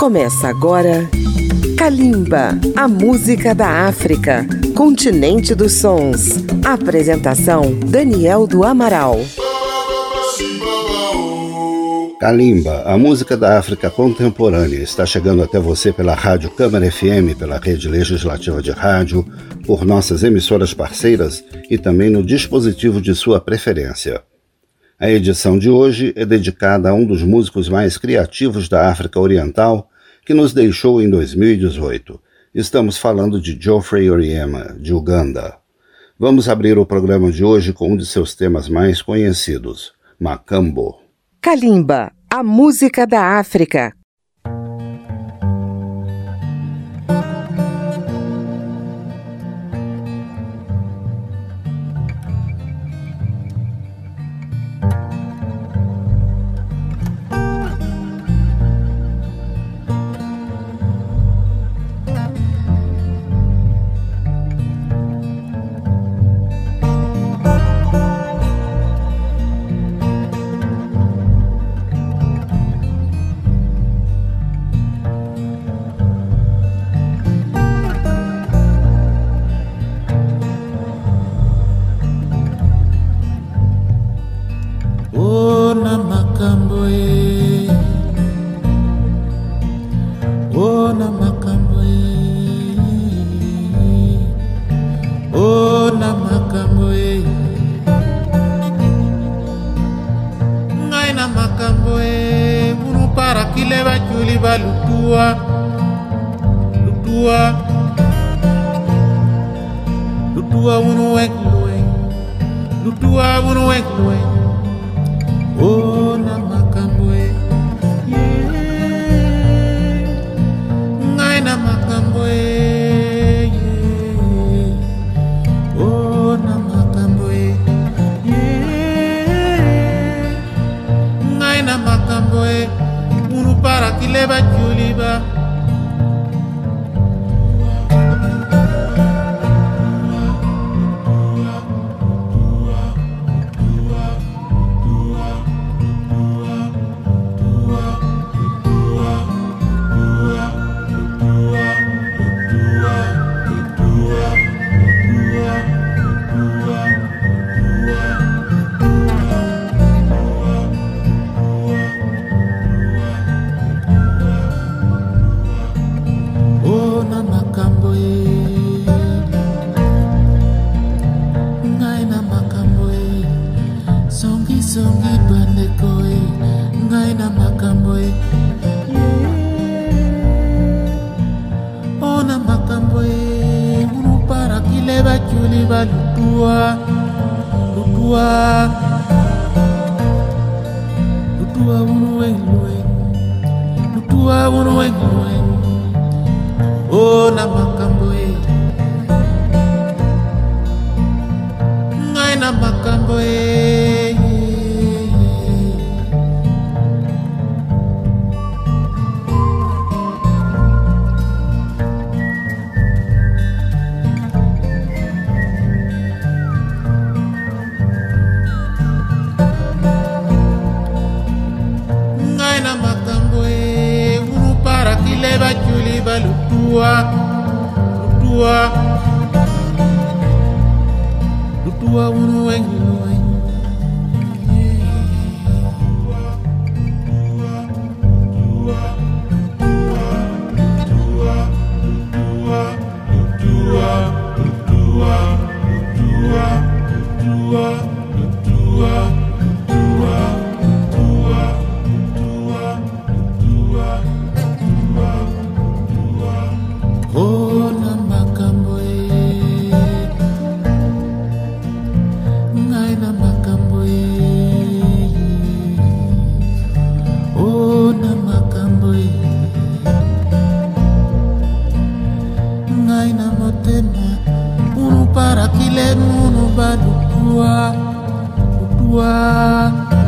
Começa agora Kalimba, a música da África, continente dos sons. Apresentação Daniel do Amaral. Kalimba, a música da África contemporânea, está chegando até você pela Rádio Câmara FM, pela rede legislativa de rádio, por nossas emissoras parceiras e também no dispositivo de sua preferência. A edição de hoje é dedicada a um dos músicos mais criativos da África Oriental que nos deixou em 2018. Estamos falando de Geoffrey Oriema, de Uganda. Vamos abrir o programa de hoje com um de seus temas mais conhecidos, Macambo. Kalimba, a música da África, na makambo e munu para kile baculi balutua lutua. Lutua. Munu wek lueng lutua munu wek lueng never Juliba. tamboe Munu bado dua, dua.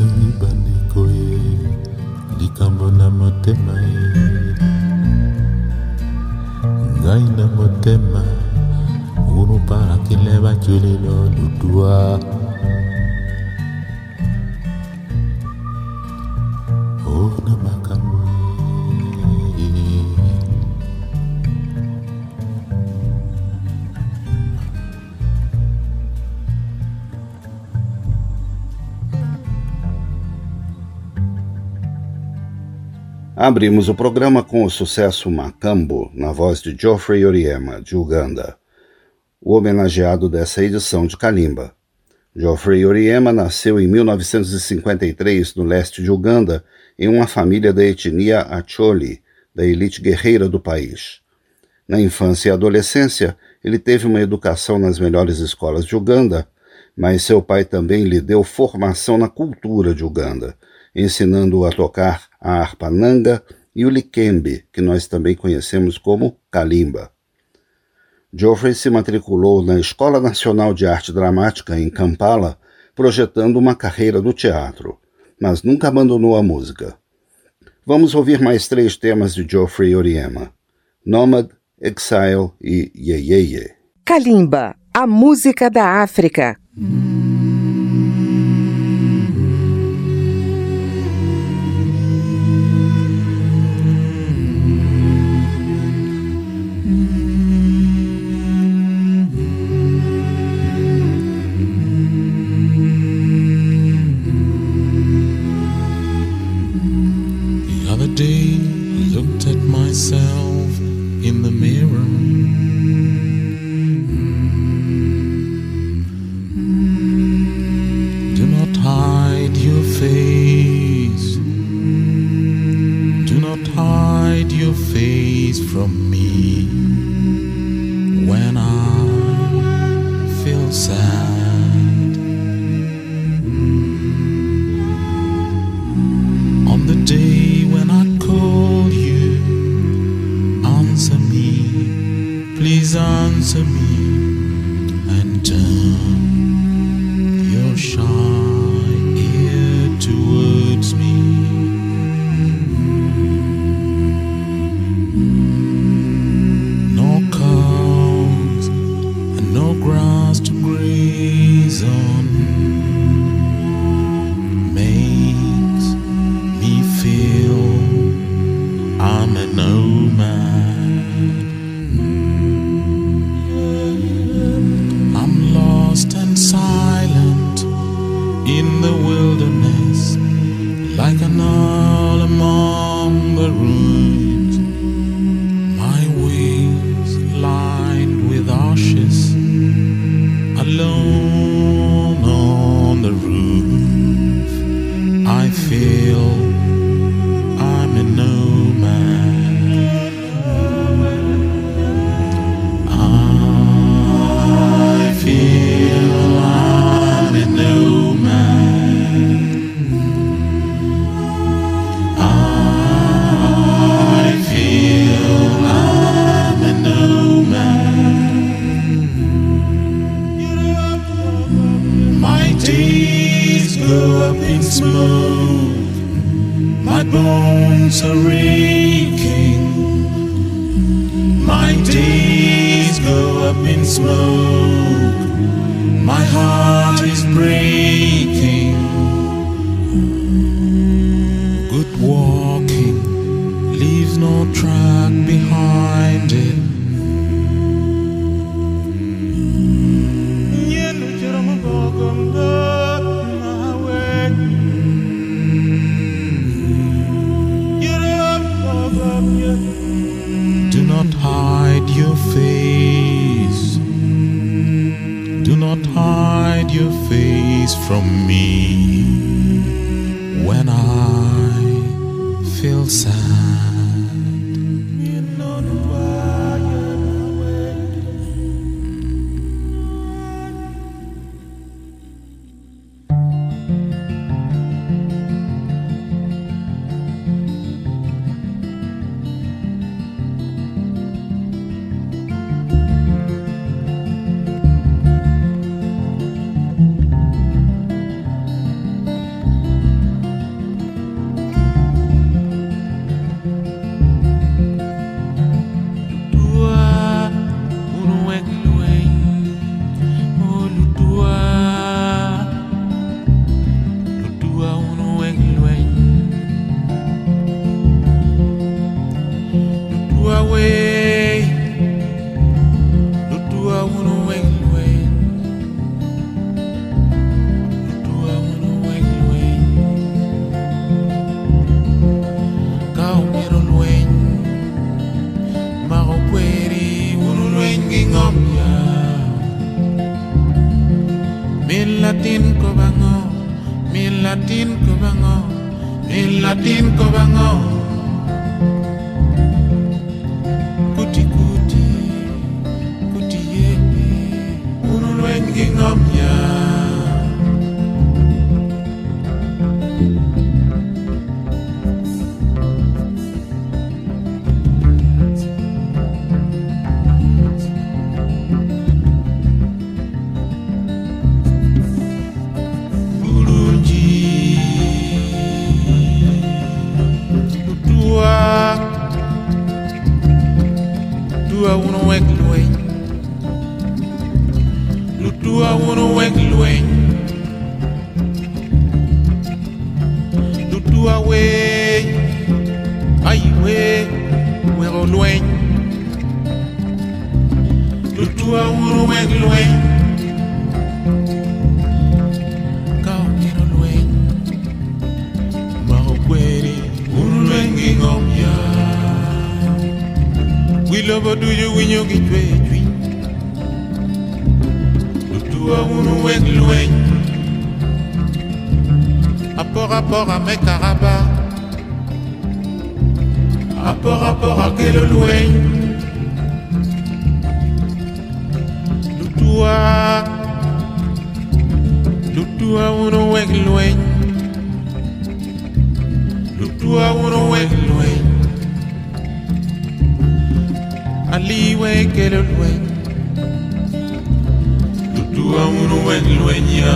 Biso mibandeko ye likambo na motema ye. Ngai na motema unu parakile baculilo ludua Abrimos o programa com o sucesso Macambo, na voz de Geoffrey Oriema, de Uganda, o homenageado dessa edição de Kalimba. Geoffrey Oriema nasceu em 1953 no leste de Uganda, em uma família da etnia Acholi, da elite guerreira do país. Na infância e adolescência, ele teve uma educação nas melhores escolas de Uganda, mas seu pai também lhe deu formação na cultura de Uganda ensinando-o a tocar a harpa nanga e o likembe, que nós também conhecemos como kalimba. Geoffrey se matriculou na Escola Nacional de Arte Dramática em Kampala, projetando uma carreira no teatro, mas nunca abandonou a música. Vamos ouvir mais três temas de Geoffrey Oriema: Nomad, Exile e Yeyeye. Kalimba, a música da África. kweri in the mirror. latin ko bango in latin ko bango kuti kuti kuti yepe urulwengi ngomye lutua wuno wek lueny lutua wuno wek lueny lutua we, ai we wero lueny lutua uno wek lueny lobo duyo winyo gi chwe chwiny Lutuwa unu weg lweny Apor apor a mek araba Apor apor a kelo lweny Lutuwa Lutuwa unu aliwekele lwen dutu amunu wen lwenya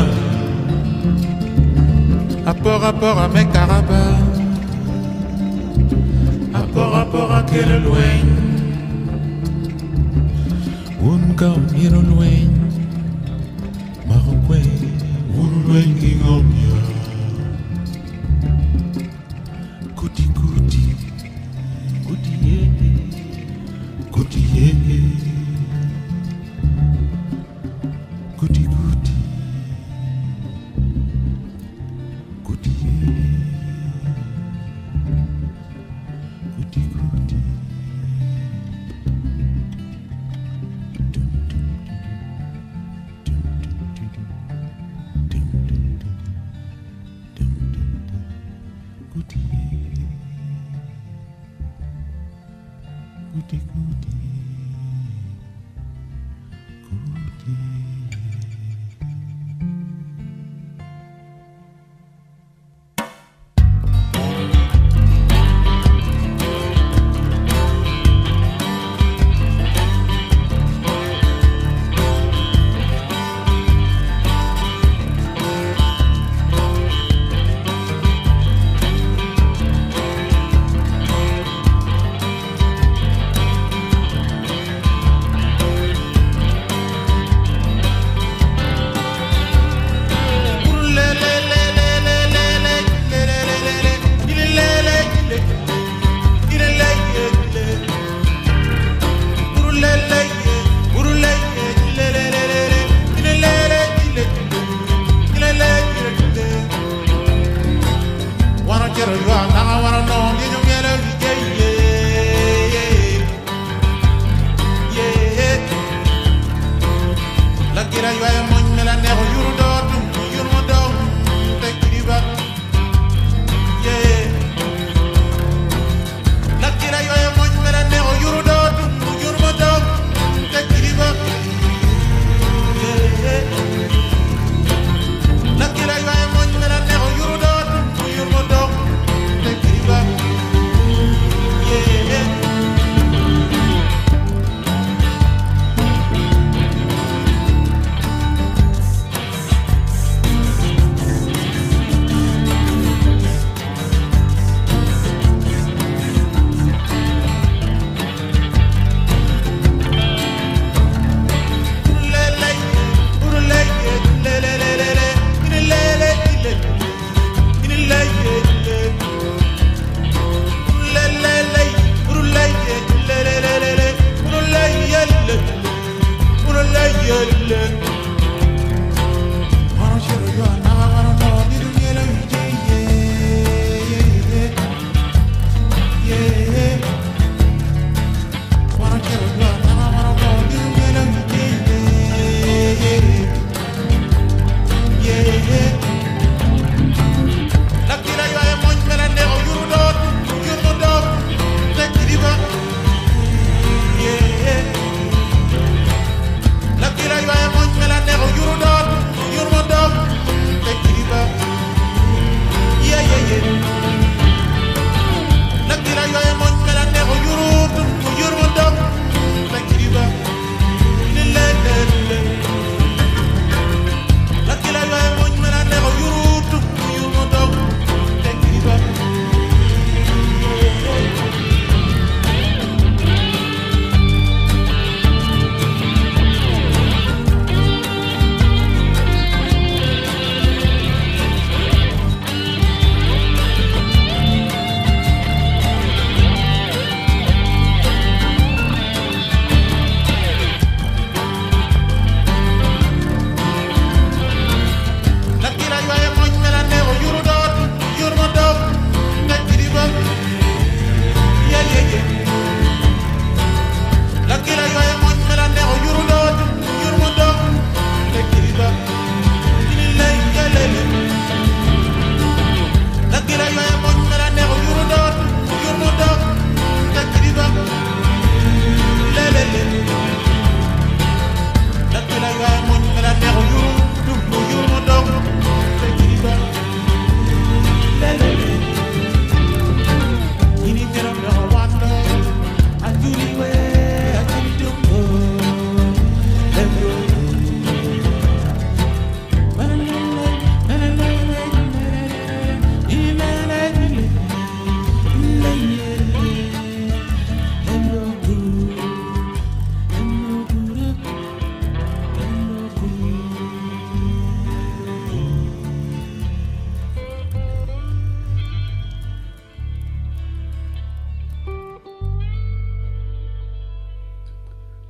apor apor amekaraba apor apor akele lwen unkam yero lwen marokwe ulu lwen kingomya kutiku Yeah. yerler.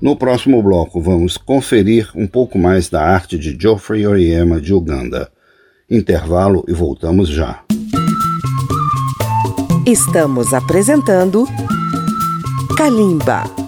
No próximo bloco, vamos conferir um pouco mais da arte de Geoffrey Oriema de Uganda. Intervalo e voltamos já. Estamos apresentando Kalimba.